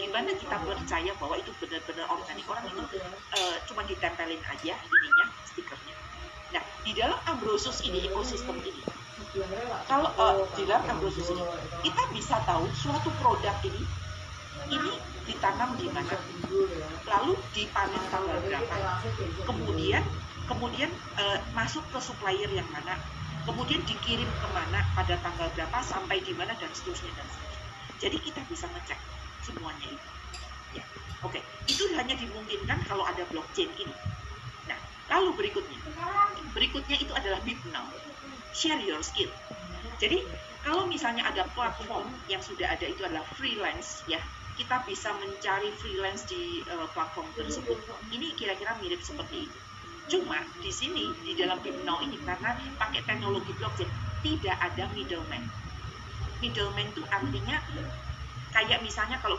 gimana kita percaya bahwa itu benar-benar organik. Orang itu uh, cuma ditempelin aja ininya stikernya. Nah di dalam Ambrosus ini ekosistem ini kalau uh, di dalam Ambrosus ini kita bisa tahu suatu produk ini ini ditanam di mana. Lalu dipanen tanggal berapa. Kemudian kemudian uh, masuk ke supplier yang mana. Kemudian dikirim ke mana pada tanggal berapa sampai di mana dan seterusnya dan seterusnya. Jadi kita bisa ngecek semuanya itu ya oke okay. itu hanya dimungkinkan kalau ada blockchain ini nah lalu berikutnya berikutnya itu adalah big now share your skill jadi kalau misalnya ada platform yang sudah ada itu adalah freelance ya kita bisa mencari freelance di uh, platform tersebut. Ini kira-kira mirip seperti itu. Cuma di sini di dalam BIMNOW ini karena pakai teknologi blockchain tidak ada middleman. Middleman itu artinya kayak misalnya kalau